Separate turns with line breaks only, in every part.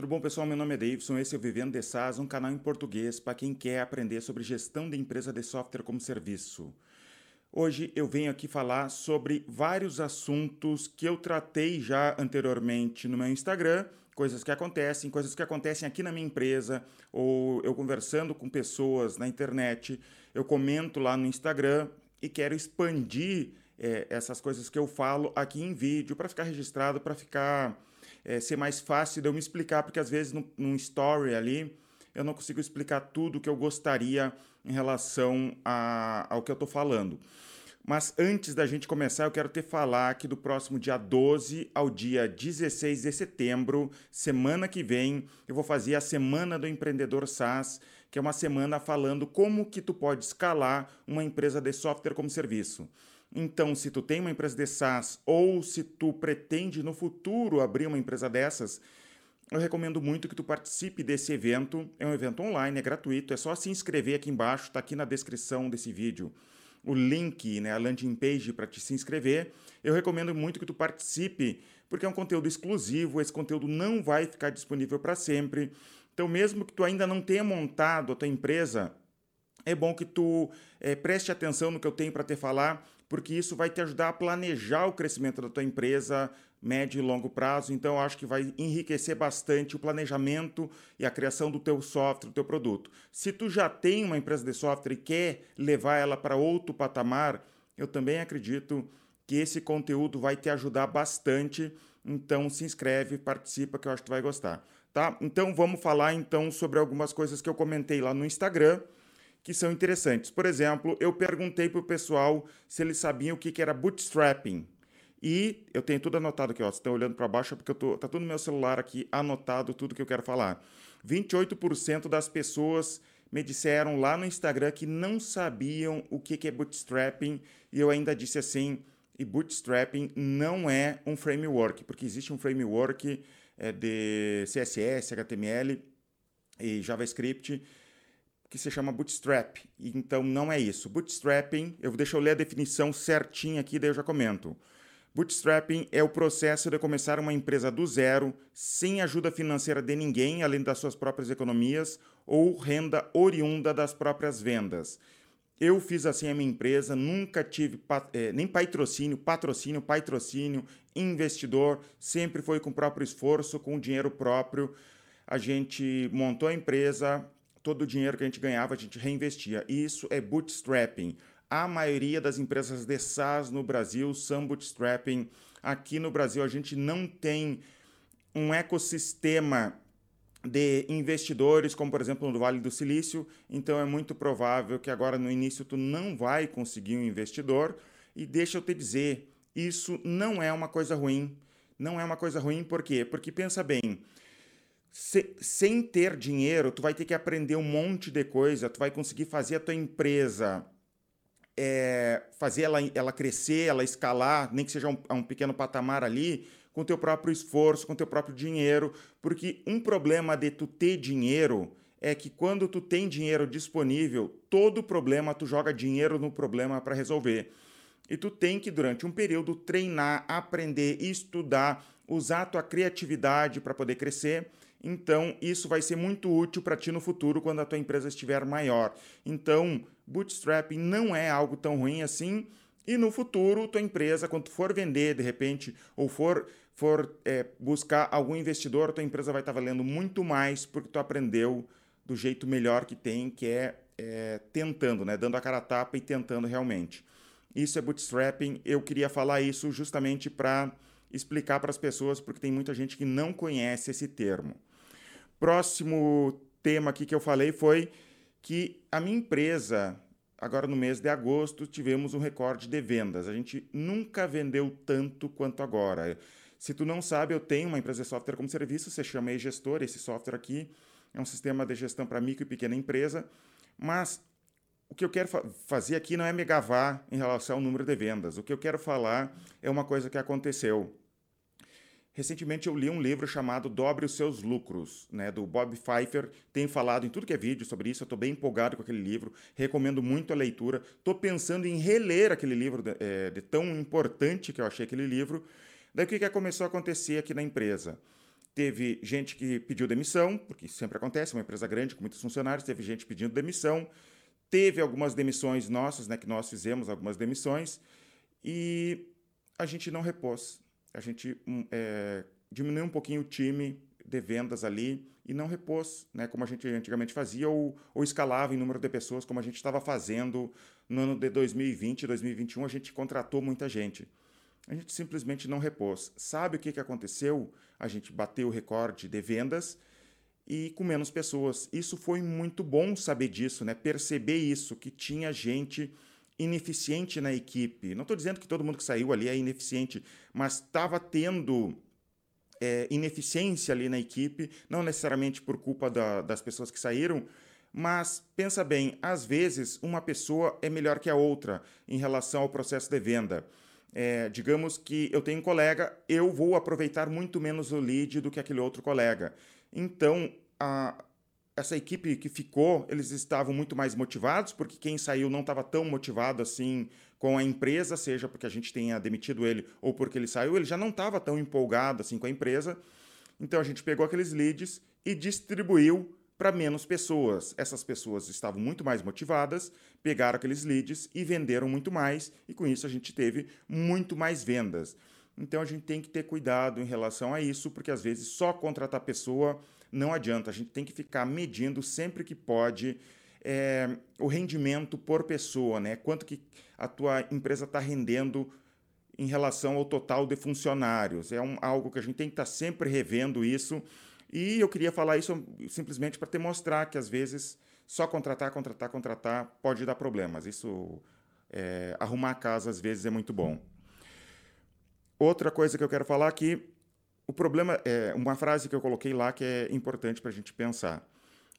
Tudo bom, pessoal? Meu nome é Davidson, esse é o Vivendo de SaaS, um canal em português para quem quer aprender sobre gestão de empresa de software como serviço. Hoje eu venho aqui falar sobre vários assuntos que eu tratei já anteriormente no meu Instagram, coisas que acontecem, coisas que acontecem aqui na minha empresa, ou eu conversando com pessoas na internet, eu comento lá no Instagram e quero expandir é, essas coisas que eu falo aqui em vídeo para ficar registrado, para ficar é, ser mais fácil de eu me explicar, porque às vezes num, story ali eu não consigo explicar tudo o que eu gostaria em relação a, ao que eu estou falando. Mas antes da gente começar, eu quero te falar que do próximo dia 12 ao dia 16 de setembro, semana que vem, eu vou fazer a Semana do Empreendedor SaaS, que é uma semana falando como que tu pode escalar uma empresa de software como serviço. Então, se tu tem uma empresa de SaaS ou se tu pretende no futuro abrir uma empresa dessas, eu recomendo muito que tu participe desse evento. É um evento online, é gratuito, é só se inscrever aqui embaixo, está aqui na descrição desse vídeo. O link, né, a landing page para te se inscrever. Eu recomendo muito que tu participe, porque é um conteúdo exclusivo, esse conteúdo não vai ficar disponível para sempre. Então, mesmo que tu ainda não tenha montado a tua empresa, é bom que tu é, preste atenção no que eu tenho para te falar, porque isso vai te ajudar a planejar o crescimento da tua empresa médio e longo prazo. Então, acho que vai enriquecer bastante o planejamento e a criação do teu software, do teu produto. Se tu já tem uma empresa de software e quer levar ela para outro patamar, eu também acredito que esse conteúdo vai te ajudar bastante. Então, se inscreve, participa, que eu acho que tu vai gostar. Tá? Então, vamos falar então sobre algumas coisas que eu comentei lá no Instagram que são interessantes. Por exemplo, eu perguntei para o pessoal se eles sabiam o que, que era bootstrapping. E eu tenho tudo anotado aqui, ó. Vocês estão olhando para baixo é porque eu tô, tá tudo no meu celular aqui anotado tudo que eu quero falar. 28% das pessoas me disseram lá no Instagram que não sabiam o que, que é bootstrapping e eu ainda disse assim, e bootstrapping não é um framework, porque existe um framework é, de CSS, HTML e JavaScript que se chama Bootstrap. Então não é isso. Bootstrapping, eu deixa eu ler a definição certinha aqui, daí eu já comento. Bootstrapping é o processo de começar uma empresa do zero, sem ajuda financeira de ninguém, além das suas próprias economias ou renda oriunda das próprias vendas. Eu fiz assim a minha empresa, nunca tive é, nem patrocínio, patrocínio, patrocínio, investidor, sempre foi com o próprio esforço, com o dinheiro próprio. A gente montou a empresa, todo o dinheiro que a gente ganhava a gente reinvestia. Isso é bootstrapping. A maioria das empresas de SaaS no Brasil são bootstrapping. Aqui no Brasil a gente não tem um ecossistema de investidores, como por exemplo no Vale do Silício, então é muito provável que agora no início tu não vai conseguir um investidor. E deixa eu te dizer, isso não é uma coisa ruim. Não é uma coisa ruim, por quê? Porque pensa bem, se, sem ter dinheiro, tu vai ter que aprender um monte de coisa, tu vai conseguir fazer a tua empresa é, fazer ela, ela crescer, ela escalar, nem que seja um, um pequeno patamar ali, com teu próprio esforço, com teu próprio dinheiro, porque um problema de tu ter dinheiro é que quando tu tem dinheiro disponível, todo problema tu joga dinheiro no problema para resolver. E tu tem que durante um período treinar, aprender, estudar, usar a tua criatividade para poder crescer então, isso vai ser muito útil para ti no futuro quando a tua empresa estiver maior. Então, bootstrapping não é algo tão ruim assim. E no futuro, tua empresa, quando for vender de repente, ou for, for é, buscar algum investidor, tua empresa vai estar tá valendo muito mais porque tu aprendeu do jeito melhor que tem, que é, é tentando, né? dando a cara a tapa e tentando realmente. Isso é bootstrapping. Eu queria falar isso justamente para explicar para as pessoas, porque tem muita gente que não conhece esse termo. Próximo tema aqui que eu falei foi que a minha empresa, agora no mês de agosto, tivemos um recorde de vendas. A gente nunca vendeu tanto quanto agora. Se tu não sabe, eu tenho uma empresa de software como serviço, você chama e-gestor, esse software aqui é um sistema de gestão para micro e pequena empresa, mas o que eu quero fa fazer aqui não é me gavar em relação ao número de vendas. O que eu quero falar é uma coisa que aconteceu. Recentemente eu li um livro chamado Dobre os Seus Lucros, né, do Bob Pfeiffer. Tem falado em tudo que é vídeo sobre isso. Eu estou bem empolgado com aquele livro. Recomendo muito a leitura. Estou pensando em reler aquele livro, de, é, de, tão importante que eu achei aquele livro. Daí o que, que começou a acontecer aqui na empresa? teve gente que pediu demissão, porque sempre acontece, uma empresa grande com muitos funcionários, teve gente pedindo demissão, teve algumas demissões nossas, né, que nós fizemos algumas demissões, e a gente não repôs. A gente é, diminuiu um pouquinho o time de vendas ali e não repôs, né, como a gente antigamente fazia, ou, ou escalava em número de pessoas, como a gente estava fazendo no ano de 2020 2021, a gente contratou muita gente. A gente simplesmente não repôs. Sabe o que, que aconteceu? A gente bateu o recorde de vendas e com menos pessoas. Isso foi muito bom saber disso, né? perceber isso, que tinha gente ineficiente na equipe. Não estou dizendo que todo mundo que saiu ali é ineficiente, mas estava tendo é, ineficiência ali na equipe, não necessariamente por culpa da, das pessoas que saíram, mas pensa bem, às vezes uma pessoa é melhor que a outra em relação ao processo de venda. É, digamos que eu tenho um colega, eu vou aproveitar muito menos o lead do que aquele outro colega. Então, a, essa equipe que ficou, eles estavam muito mais motivados, porque quem saiu não estava tão motivado assim com a empresa, seja porque a gente tenha demitido ele ou porque ele saiu, ele já não estava tão empolgado assim com a empresa. Então a gente pegou aqueles leads e distribuiu para menos pessoas. Essas pessoas estavam muito mais motivadas, pegaram aqueles leads e venderam muito mais, e com isso a gente teve muito mais vendas. Então a gente tem que ter cuidado em relação a isso, porque às vezes só contratar pessoa não adianta. A gente tem que ficar medindo sempre que pode é, o rendimento por pessoa, né? Quanto que a tua empresa está rendendo em relação ao total de funcionários. É um, algo que a gente tem que estar tá sempre revendo isso. E eu queria falar isso simplesmente para te mostrar que às vezes só contratar, contratar, contratar pode dar problemas. Isso é, arrumar a casa às vezes é muito bom. Outra coisa que eu quero falar aqui, o problema é uma frase que eu coloquei lá que é importante para a gente pensar.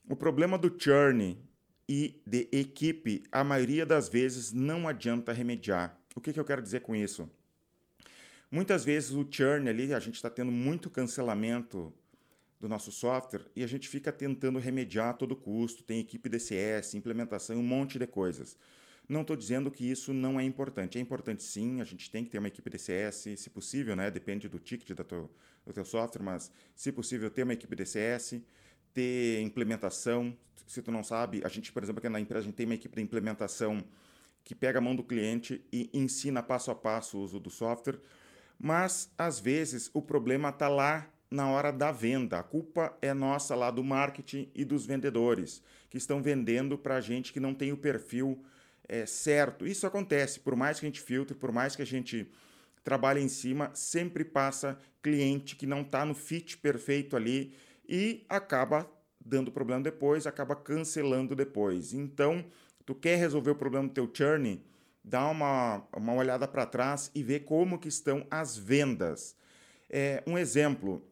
O problema do churn e de equipe, a maioria das vezes não adianta remediar. O que, que eu quero dizer com isso? Muitas vezes o churn ali, a gente está tendo muito cancelamento do nosso software e a gente fica tentando remediar a todo custo. Tem equipe DCS, implementação, um monte de coisas. Não estou dizendo que isso não é importante. É importante sim, a gente tem que ter uma equipe DCS, se possível, né? depende do ticket do teu, do teu software, mas se possível ter uma equipe DCS ter implementação. Se tu não sabe, a gente, por exemplo, aqui na empresa, a gente tem uma equipe de implementação que pega a mão do cliente e ensina passo a passo o uso do software, mas às vezes o problema está lá na hora da venda. A culpa é nossa lá do marketing e dos vendedores, que estão vendendo para gente que não tem o perfil é, certo. Isso acontece, por mais que a gente filtre, por mais que a gente trabalhe em cima, sempre passa cliente que não está no fit perfeito ali e acaba dando problema depois, acaba cancelando depois. Então, tu quer resolver o problema do teu churn, dá uma, uma olhada para trás e vê como que estão as vendas. É, um exemplo,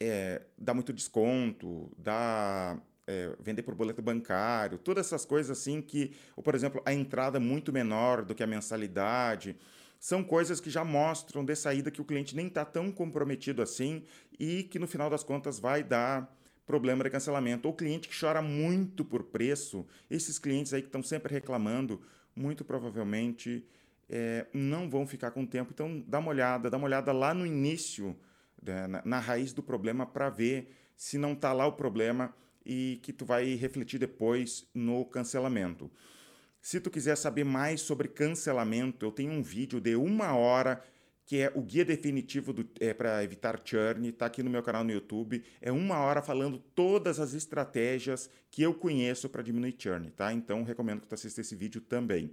é, dá muito desconto, dá é, vender por boleto bancário, todas essas coisas assim que, ou, por exemplo, a entrada muito menor do que a mensalidade, são coisas que já mostram de saída que o cliente nem está tão comprometido assim e que no final das contas vai dar problema de cancelamento. O cliente que chora muito por preço, esses clientes aí que estão sempre reclamando, muito provavelmente é, não vão ficar com tempo. Então dá uma olhada, dá uma olhada lá no início, né, na, na raiz do problema para ver se não está lá o problema e que tu vai refletir depois no cancelamento. Se tu quiser saber mais sobre cancelamento, eu tenho um vídeo de uma hora que é o guia definitivo é, para evitar churn, está aqui no meu canal no YouTube. É uma hora falando todas as estratégias que eu conheço para diminuir churn, tá? Então recomendo que tu assista esse vídeo também.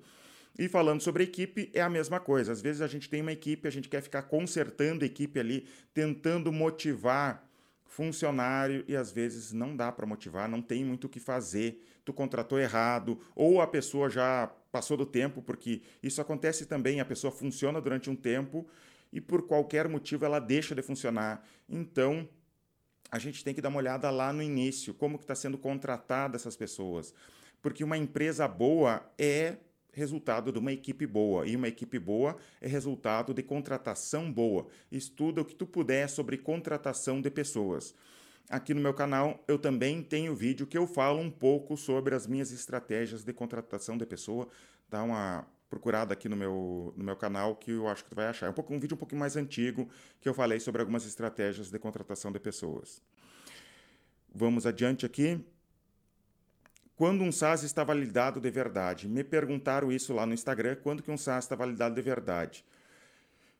E falando sobre equipe, é a mesma coisa. Às vezes a gente tem uma equipe, a gente quer ficar consertando a equipe ali, tentando motivar funcionário e às vezes não dá para motivar, não tem muito o que fazer, tu contratou errado ou a pessoa já passou do tempo, porque isso acontece também, a pessoa funciona durante um tempo e por qualquer motivo ela deixa de funcionar. Então, a gente tem que dar uma olhada lá no início, como que está sendo contratada essas pessoas. Porque uma empresa boa é resultado de uma equipe boa. E uma equipe boa é resultado de contratação boa. Estuda o que tu puder sobre contratação de pessoas. Aqui no meu canal eu também tenho vídeo que eu falo um pouco sobre as minhas estratégias de contratação de pessoa. Dá uma procurada aqui no meu, no meu canal que eu acho que tu vai achar. É um, pouco, um vídeo um pouquinho mais antigo que eu falei sobre algumas estratégias de contratação de pessoas. Vamos adiante aqui. Quando um SaaS está validado de verdade? Me perguntaram isso lá no Instagram, quando que um SaaS está validado de verdade?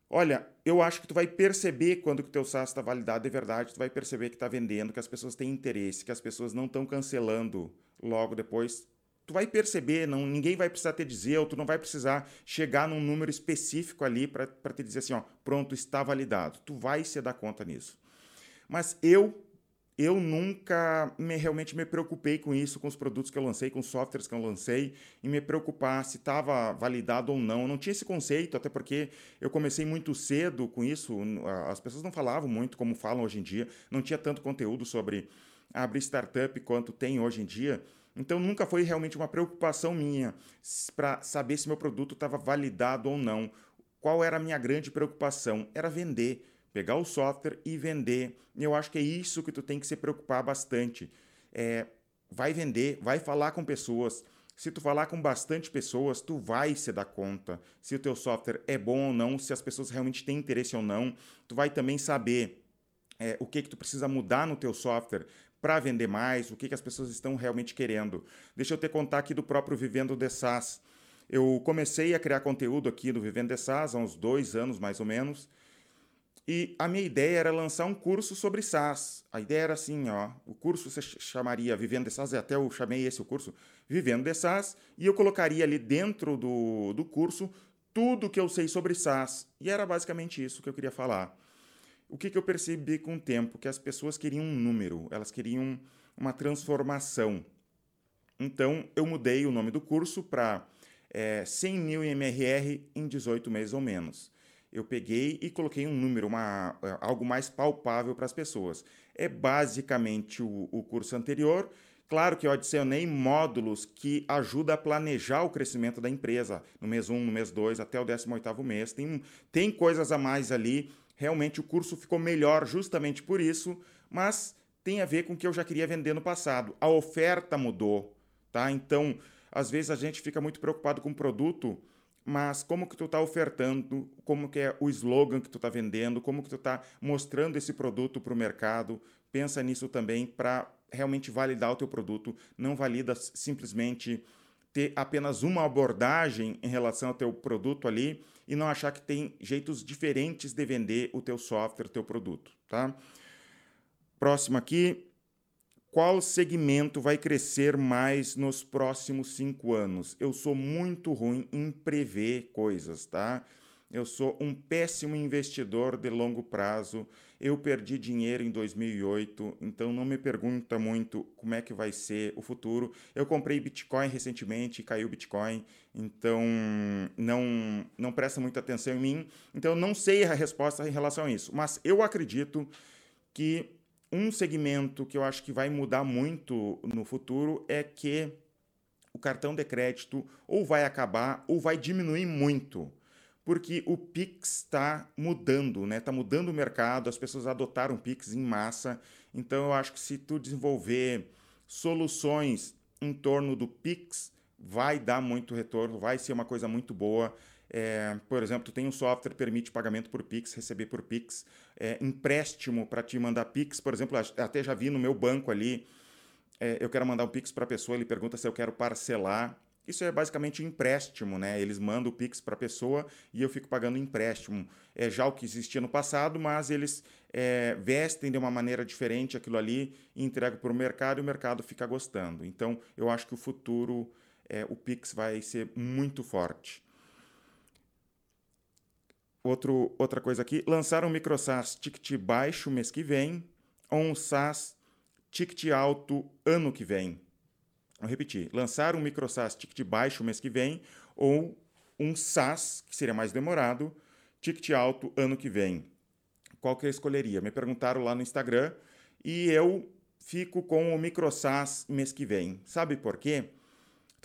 Olha, eu acho que tu vai perceber quando que o teu SaaS está validado de verdade, tu vai perceber que está vendendo, que as pessoas têm interesse, que as pessoas não estão cancelando logo depois. Tu vai perceber, não, ninguém vai precisar te dizer, ou tu não vai precisar chegar num número específico ali para te dizer assim, ó, pronto, está validado. Tu vai se dar conta nisso. Mas eu eu nunca me, realmente me preocupei com isso, com os produtos que eu lancei, com os softwares que eu lancei, e me preocupar se estava validado ou não. Eu não tinha esse conceito, até porque eu comecei muito cedo com isso. As pessoas não falavam muito como falam hoje em dia, não tinha tanto conteúdo sobre abrir startup quanto tem hoje em dia. Então nunca foi realmente uma preocupação minha para saber se meu produto estava validado ou não. Qual era a minha grande preocupação? Era vender pegar o software e vender. Eu acho que é isso que tu tem que se preocupar bastante. É, vai vender, vai falar com pessoas. Se tu falar com bastante pessoas, tu vai se dar conta se o teu software é bom ou não, se as pessoas realmente têm interesse ou não. Tu vai também saber é, o que que tu precisa mudar no teu software para vender mais, o que, que as pessoas estão realmente querendo. Deixa eu te contar aqui do próprio Vivendo de SaaS. Eu comecei a criar conteúdo aqui do Vivendo de SaaS há uns dois anos, mais ou menos. E a minha ideia era lançar um curso sobre SaaS. A ideia era assim, ó, o curso se chamaria Vivendo de SaaS, até eu chamei esse o curso Vivendo de SaaS, e eu colocaria ali dentro do, do curso tudo que eu sei sobre SaaS. E era basicamente isso que eu queria falar. O que, que eu percebi com o tempo? Que as pessoas queriam um número, elas queriam uma transformação. Então, eu mudei o nome do curso para é, 100 mil MRR em 18 meses ou menos eu peguei e coloquei um número, uma, é, algo mais palpável para as pessoas. É basicamente o, o curso anterior. Claro que eu adicionei módulos que ajudam a planejar o crescimento da empresa no mês 1, no mês 2, até o 18º mês. Tem, tem coisas a mais ali. Realmente o curso ficou melhor justamente por isso, mas tem a ver com o que eu já queria vender no passado. A oferta mudou, tá? Então, às vezes a gente fica muito preocupado com o produto, mas como que tu está ofertando, como que é o slogan que tu está vendendo, como que tu está mostrando esse produto para o mercado. Pensa nisso também para realmente validar o teu produto. Não valida simplesmente ter apenas uma abordagem em relação ao teu produto ali e não achar que tem jeitos diferentes de vender o teu software, o teu produto, tá? Próximo aqui, qual segmento vai crescer mais nos próximos cinco anos? Eu sou muito ruim em prever coisas, tá? Eu sou um péssimo investidor de longo prazo. Eu perdi dinheiro em 2008, então não me pergunta muito como é que vai ser o futuro. Eu comprei Bitcoin recentemente, caiu Bitcoin, então não não presta muita atenção em mim. Então não sei a resposta em relação a isso, mas eu acredito que um segmento que eu acho que vai mudar muito no futuro é que o cartão de crédito ou vai acabar ou vai diminuir muito. Porque o Pix está mudando, né? Está mudando o mercado, as pessoas adotaram o Pix em massa. Então eu acho que se tu desenvolver soluções em torno do Pix, vai dar muito retorno, vai ser uma coisa muito boa. É, por exemplo, tu tem um software que permite pagamento por Pix, receber por Pix, é, empréstimo para te mandar Pix, por exemplo, até já vi no meu banco ali, é, eu quero mandar um Pix para a pessoa, ele pergunta se eu quero parcelar. Isso é basicamente empréstimo, né? Eles mandam o Pix para a pessoa e eu fico pagando empréstimo. É já o que existia no passado, mas eles é, vestem de uma maneira diferente aquilo ali e entregam para o mercado e o mercado fica gostando. Então, eu acho que o futuro, é, o Pix vai ser muito forte. Outro, outra coisa aqui, lançar um micro SaaS ticket baixo mês que vem ou um SaaS ticket alto ano que vem. Vou repetir, lançar um micro SaaS ticket baixo mês que vem ou um SaaS, que seria mais demorado, ticket alto ano que vem. Qual que eu escolheria? Me perguntaram lá no Instagram e eu fico com o micro SaaS mês que vem. Sabe por quê?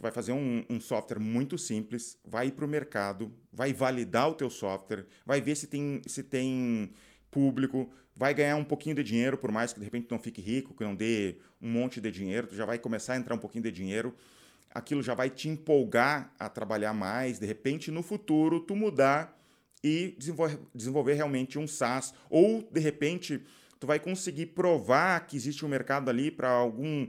Tu vai fazer um, um software muito simples, vai ir para o mercado, vai validar o teu software, vai ver se tem, se tem público, vai ganhar um pouquinho de dinheiro, por mais que de repente não fique rico, que não dê um monte de dinheiro, tu já vai começar a entrar um pouquinho de dinheiro. aquilo já vai te empolgar a trabalhar mais, de repente no futuro tu mudar e desenvolver, desenvolver realmente um SaaS ou de repente tu vai conseguir provar que existe um mercado ali para algum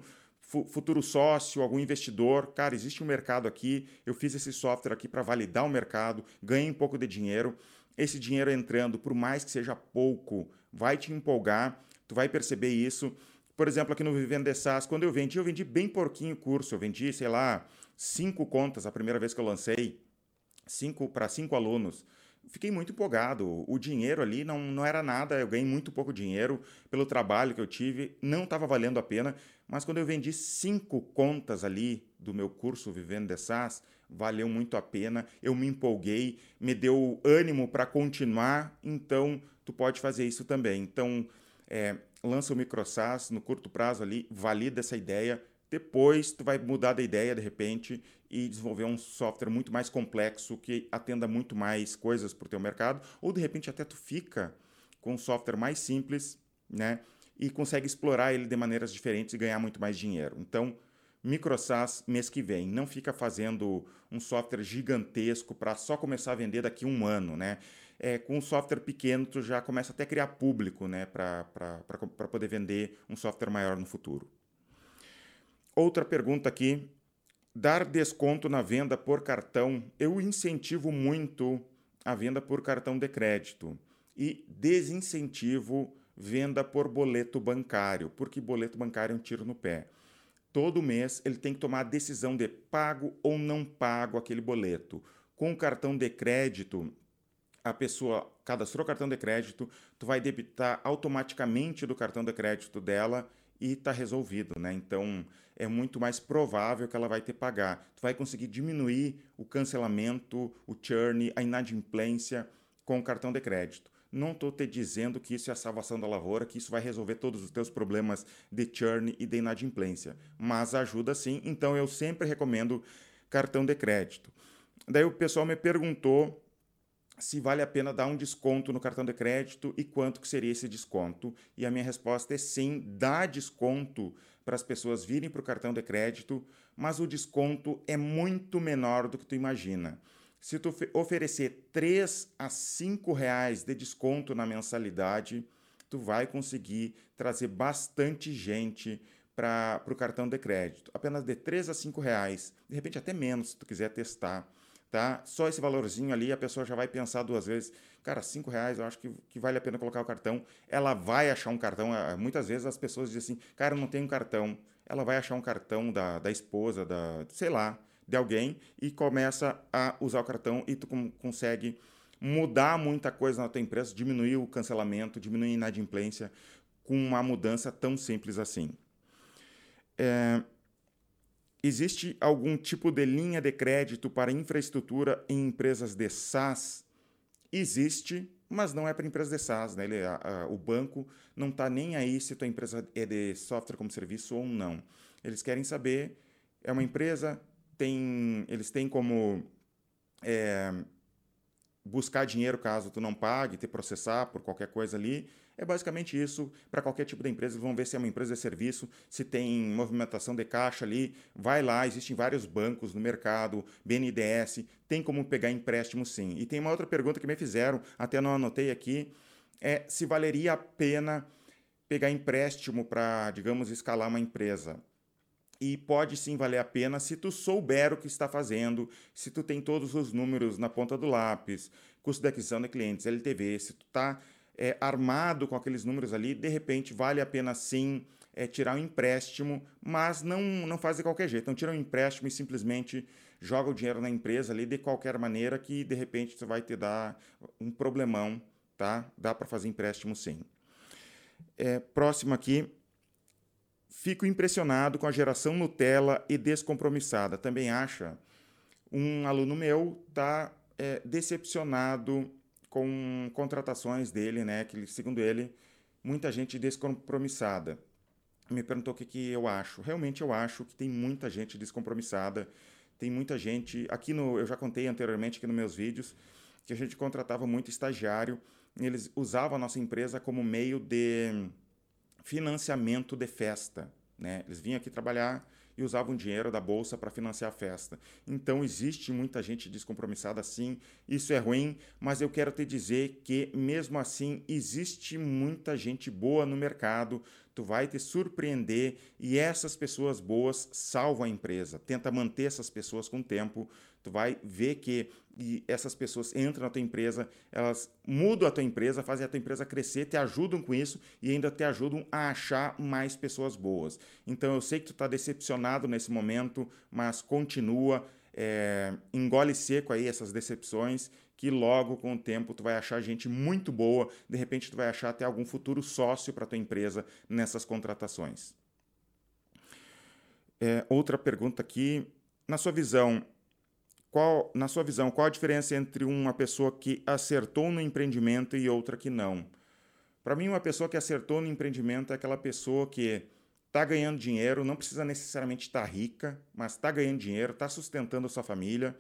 futuro sócio, algum investidor, cara, existe um mercado aqui, eu fiz esse software aqui para validar o mercado, ganhei um pouco de dinheiro, esse dinheiro entrando, por mais que seja pouco, vai te empolgar, tu vai perceber isso. Por exemplo, aqui no Vivendo SaaS, quando eu vendi, eu vendi bem porquinho o curso, eu vendi, sei lá, cinco contas a primeira vez que eu lancei, cinco para cinco alunos fiquei muito empolgado. O dinheiro ali não, não era nada, eu ganhei muito pouco dinheiro pelo trabalho que eu tive, não estava valendo a pena. Mas quando eu vendi cinco contas ali do meu curso Vivendo de SaaS, valeu muito a pena. Eu me empolguei, me deu ânimo para continuar. Então, tu pode fazer isso também. Então, é, lança o MicroSaaS no curto prazo ali, valida essa ideia, depois, tu vai mudar de ideia de repente e desenvolver um software muito mais complexo que atenda muito mais coisas para o teu mercado, ou de repente até tu fica com um software mais simples, né? E consegue explorar ele de maneiras diferentes e ganhar muito mais dinheiro. Então, MicroSaaS mês que vem. Não fica fazendo um software gigantesco para só começar a vender daqui a um ano, né? É, com um software pequeno, tu já começa até a criar público, né? Para poder vender um software maior no futuro. Outra pergunta aqui. Dar desconto na venda por cartão. Eu incentivo muito a venda por cartão de crédito e desincentivo venda por boleto bancário, porque boleto bancário é um tiro no pé. Todo mês ele tem que tomar a decisão de pago ou não pago aquele boleto. Com o cartão de crédito, a pessoa cadastrou o cartão de crédito, tu vai debitar automaticamente do cartão de crédito dela e está resolvido, né? Então é muito mais provável que ela vai ter pagar. Tu vai conseguir diminuir o cancelamento, o churn, a inadimplência com o cartão de crédito. Não estou te dizendo que isso é a salvação da lavoura, que isso vai resolver todos os teus problemas de churn e de inadimplência, mas ajuda sim. Então eu sempre recomendo cartão de crédito. Daí o pessoal me perguntou se vale a pena dar um desconto no cartão de crédito e quanto que seria esse desconto. E a minha resposta é sim, dá desconto para as pessoas virem para o cartão de crédito, mas o desconto é muito menor do que tu imagina. Se tu oferecer 3 a 5 reais de desconto na mensalidade, tu vai conseguir trazer bastante gente para o cartão de crédito. Apenas de 3 a 5 reais, de repente até menos se tu quiser testar tá? Só esse valorzinho ali, a pessoa já vai pensar duas vezes. Cara, cinco reais, eu acho que, que vale a pena colocar o cartão. Ela vai achar um cartão. Muitas vezes as pessoas dizem assim, cara, não tenho cartão. Ela vai achar um cartão da, da esposa, da, sei lá, de alguém e começa a usar o cartão e tu consegue mudar muita coisa na tua empresa, diminuir o cancelamento, diminuir a inadimplência com uma mudança tão simples assim. É, Existe algum tipo de linha de crédito para infraestrutura em empresas de SaaS? Existe, mas não é para empresas de SaaS. Né? Ele, a, a, o banco não está nem aí se tua empresa é de software como serviço ou não. Eles querem saber, é uma empresa, tem, eles têm como é, buscar dinheiro caso tu não pague, te processar por qualquer coisa ali. É basicamente isso para qualquer tipo de empresa. Vão ver se é uma empresa de serviço, se tem movimentação de caixa ali. Vai lá, existem vários bancos no mercado, BNDES, tem como pegar empréstimo sim. E tem uma outra pergunta que me fizeram, até não anotei aqui, é se valeria a pena pegar empréstimo para, digamos, escalar uma empresa e pode sim valer a pena se tu souber o que está fazendo, se tu tem todos os números na ponta do lápis, custo de aquisição de clientes, LTV, se tu está é, armado com aqueles números ali, de repente vale a pena sim é, tirar um empréstimo, mas não, não faz de qualquer jeito. Não tira um empréstimo e simplesmente joga o dinheiro na empresa ali de qualquer maneira que de repente você vai te dar um problemão, tá? Dá para fazer empréstimo sim. É, próximo aqui. Fico impressionado com a geração Nutella e descompromissada. Também acha? Um aluno meu está é, decepcionado com contratações dele, né? Que segundo ele, muita gente descompromissada. Me perguntou o que, que eu acho. Realmente eu acho que tem muita gente descompromissada. Tem muita gente. Aqui no. Eu já contei anteriormente aqui nos meus vídeos que a gente contratava muito estagiário. eles usavam a nossa empresa como meio de financiamento de festa. Né? Eles vinham aqui trabalhar e usavam dinheiro da bolsa para financiar a festa. Então existe muita gente descompromissada sim, isso é ruim, mas eu quero te dizer que mesmo assim existe muita gente boa no mercado, tu vai te surpreender e essas pessoas boas salvam a empresa. Tenta manter essas pessoas com o tempo, tu vai ver que essas pessoas entram na tua empresa, elas mudam a tua empresa, fazem a tua empresa crescer, te ajudam com isso e ainda te ajudam a achar mais pessoas boas. Então eu sei que tu está decepcionado nesse momento, mas continua, é, engole seco aí essas decepções, que logo com o tempo tu vai achar gente muito boa, de repente tu vai achar até algum futuro sócio para tua empresa nessas contratações. É, outra pergunta aqui, na sua visão, qual, na sua visão, qual a diferença entre uma pessoa que acertou no empreendimento e outra que não? Para mim, uma pessoa que acertou no empreendimento é aquela pessoa que está ganhando dinheiro, não precisa necessariamente estar tá rica, mas está ganhando dinheiro, está sustentando a sua família,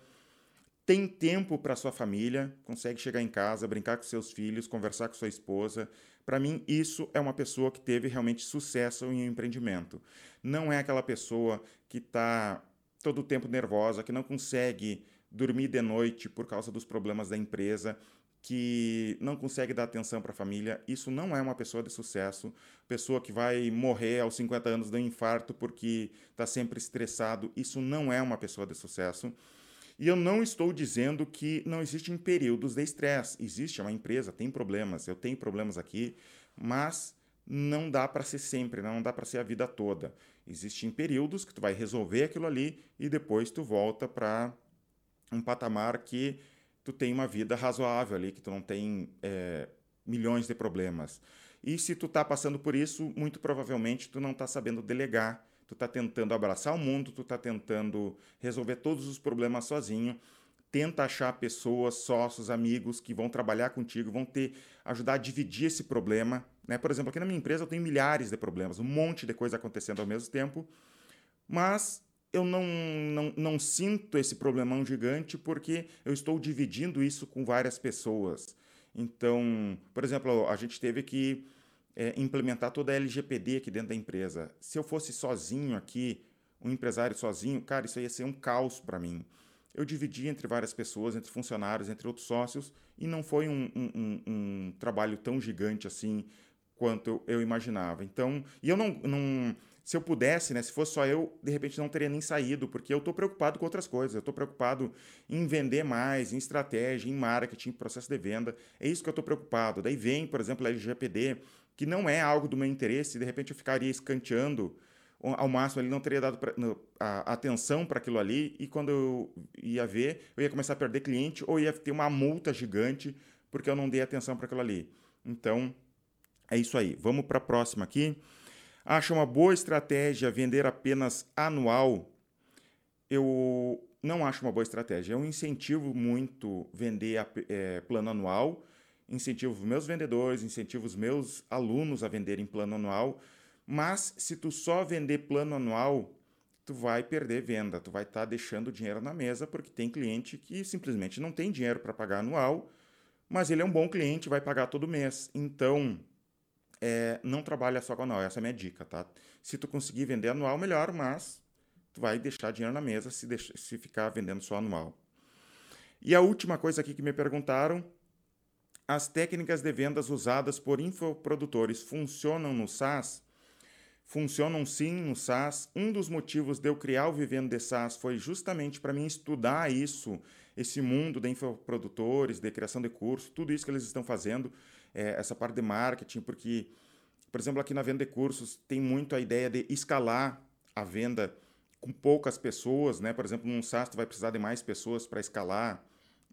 tem tempo para sua família, consegue chegar em casa, brincar com seus filhos, conversar com sua esposa. Para mim, isso é uma pessoa que teve realmente sucesso em um empreendimento. Não é aquela pessoa que está todo o tempo nervosa, que não consegue dormir de noite por causa dos problemas da empresa, que não consegue dar atenção para a família, isso não é uma pessoa de sucesso. Pessoa que vai morrer aos 50 anos de um infarto porque está sempre estressado, isso não é uma pessoa de sucesso. E eu não estou dizendo que não existem períodos de estresse. Existe é uma empresa, tem problemas, eu tenho problemas aqui, mas não dá para ser sempre, não dá para ser a vida toda. Existem períodos que tu vai resolver aquilo ali e depois tu volta para um patamar que tu tem uma vida razoável ali, que tu não tem é, milhões de problemas. E se tu está passando por isso, muito provavelmente tu não está sabendo delegar, tu está tentando abraçar o mundo, tu está tentando resolver todos os problemas sozinho. Tenta achar pessoas, sócios, amigos que vão trabalhar contigo, vão te ajudar a dividir esse problema. Né? Por exemplo, aqui na minha empresa eu tenho milhares de problemas, um monte de coisa acontecendo ao mesmo tempo, mas eu não, não, não sinto esse problemão gigante porque eu estou dividindo isso com várias pessoas. Então, por exemplo, a gente teve que é, implementar toda a LGPD aqui dentro da empresa. Se eu fosse sozinho aqui, um empresário sozinho, cara, isso ia ser um caos para mim. Eu dividi entre várias pessoas, entre funcionários, entre outros sócios, e não foi um, um, um, um trabalho tão gigante assim quanto eu imaginava. Então, e eu não, não se eu pudesse, né, se fosse só eu, de repente não teria nem saído, porque eu estou preocupado com outras coisas. Eu estou preocupado em vender mais, em estratégia, em marketing, processo de venda. É isso que eu estou preocupado. Daí vem, por exemplo, a LGPD, que não é algo do meu interesse, de repente eu ficaria escanteando ao máximo, ele não teria dado pra, no, a, atenção para aquilo ali, e quando eu ia ver, eu ia começar a perder cliente ou ia ter uma multa gigante porque eu não dei atenção para aquilo ali. Então, é isso aí. Vamos para a próxima aqui. Acha uma boa estratégia vender apenas anual? Eu não acho uma boa estratégia. Eu incentivo muito vender é, plano anual, incentivo os meus vendedores, incentivo os meus alunos a venderem plano anual, mas se tu só vender plano anual, tu vai perder venda, tu vai estar tá deixando dinheiro na mesa porque tem cliente que simplesmente não tem dinheiro para pagar anual, mas ele é um bom cliente, vai pagar todo mês. Então, é, não trabalha só com anual, essa é a minha dica, tá? Se tu conseguir vender anual, melhor, mas tu vai deixar dinheiro na mesa se, se ficar vendendo só anual. E a última coisa aqui que me perguntaram, as técnicas de vendas usadas por infoprodutores funcionam no SaaS? Funcionam sim no SaaS. Um dos motivos de eu criar o Vivendo de SaaS foi justamente para mim estudar isso, esse mundo de infoprodutores, de criação de curso, tudo isso que eles estão fazendo é, essa parte de marketing, porque, por exemplo, aqui na venda de cursos tem muito a ideia de escalar a venda com poucas pessoas, né? Por exemplo, num SaaS tu vai precisar de mais pessoas para escalar.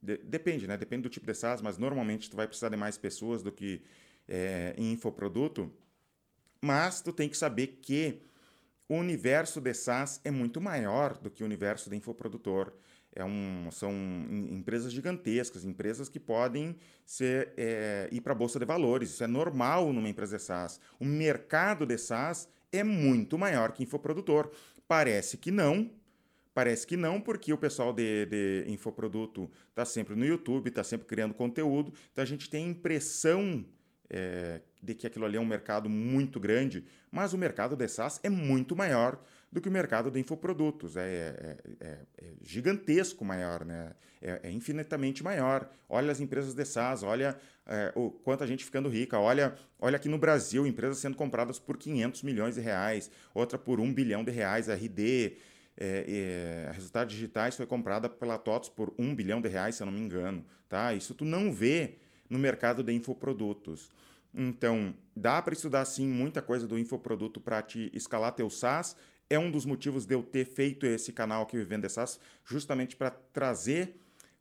De depende, né? Depende do tipo de SaaS, mas normalmente tu vai precisar de mais pessoas do que é, em infoproduto. Mas tu tem que saber que o universo de SaaS é muito maior do que o universo de infoprodutor é um, são empresas gigantescas, empresas que podem ser, é, ir para a Bolsa de Valores. Isso é normal numa empresa de SaaS. O mercado de SaaS é muito maior que infoprodutor. Parece que não, Parece que não, porque o pessoal de, de infoproduto está sempre no YouTube, está sempre criando conteúdo, então a gente tem a impressão é, de que aquilo ali é um mercado muito grande, mas o mercado de SaaS é muito maior. Do que o mercado de infoprodutos. É, é, é, é gigantesco maior, né? É, é, infinitamente maior. Olha as empresas de SaaS, olha é, o quanto a gente ficando rica. Olha, olha aqui no Brasil, empresas sendo compradas por 500 milhões de reais, outra por 1 bilhão de reais, RD. É, é, resultados digitais foi comprada pela TOTS por 1 bilhão de reais, se eu não me engano. Tá? Isso tu não vê no mercado de infoprodutos. Então, dá para estudar sim muita coisa do infoproduto para te escalar teu SaaS. É um dos motivos de eu ter feito esse canal aqui, Vivendo SaaS, justamente para trazer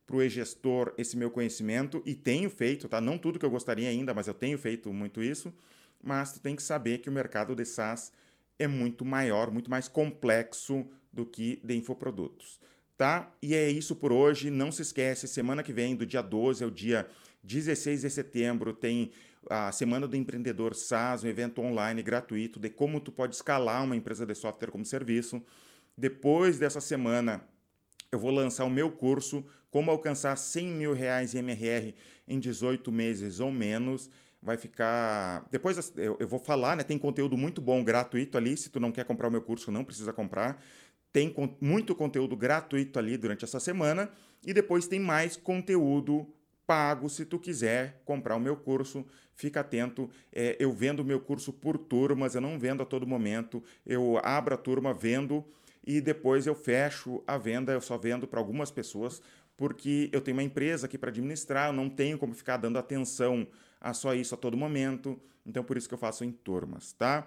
para o e-gestor esse meu conhecimento e tenho feito, tá? Não tudo que eu gostaria ainda, mas eu tenho feito muito isso. Mas tu tem que saber que o mercado de SaaS é muito maior, muito mais complexo do que de infoprodutos, tá? E é isso por hoje. Não se esquece, semana que vem, do dia 12 ao dia 16 de setembro, tem a Semana do Empreendedor SaaS, um evento online gratuito de como tu pode escalar uma empresa de software como serviço. Depois dessa semana, eu vou lançar o meu curso Como Alcançar 100 mil reais em MRR em 18 meses ou menos. Vai ficar... Depois eu vou falar, né? Tem conteúdo muito bom, gratuito ali. Se tu não quer comprar o meu curso, não precisa comprar. Tem muito conteúdo gratuito ali durante essa semana. E depois tem mais conteúdo pago se tu quiser comprar o meu curso. Fica atento, é, eu vendo o meu curso por turmas, eu não vendo a todo momento. Eu abro a turma, vendo e depois eu fecho a venda, eu só vendo para algumas pessoas, porque eu tenho uma empresa aqui para administrar, eu não tenho como ficar dando atenção a só isso a todo momento. Então por isso que eu faço em turmas, tá?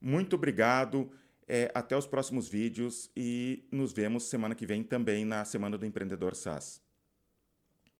Muito obrigado. É, até os próximos vídeos e nos vemos semana que vem também na Semana do Empreendedor SaaS.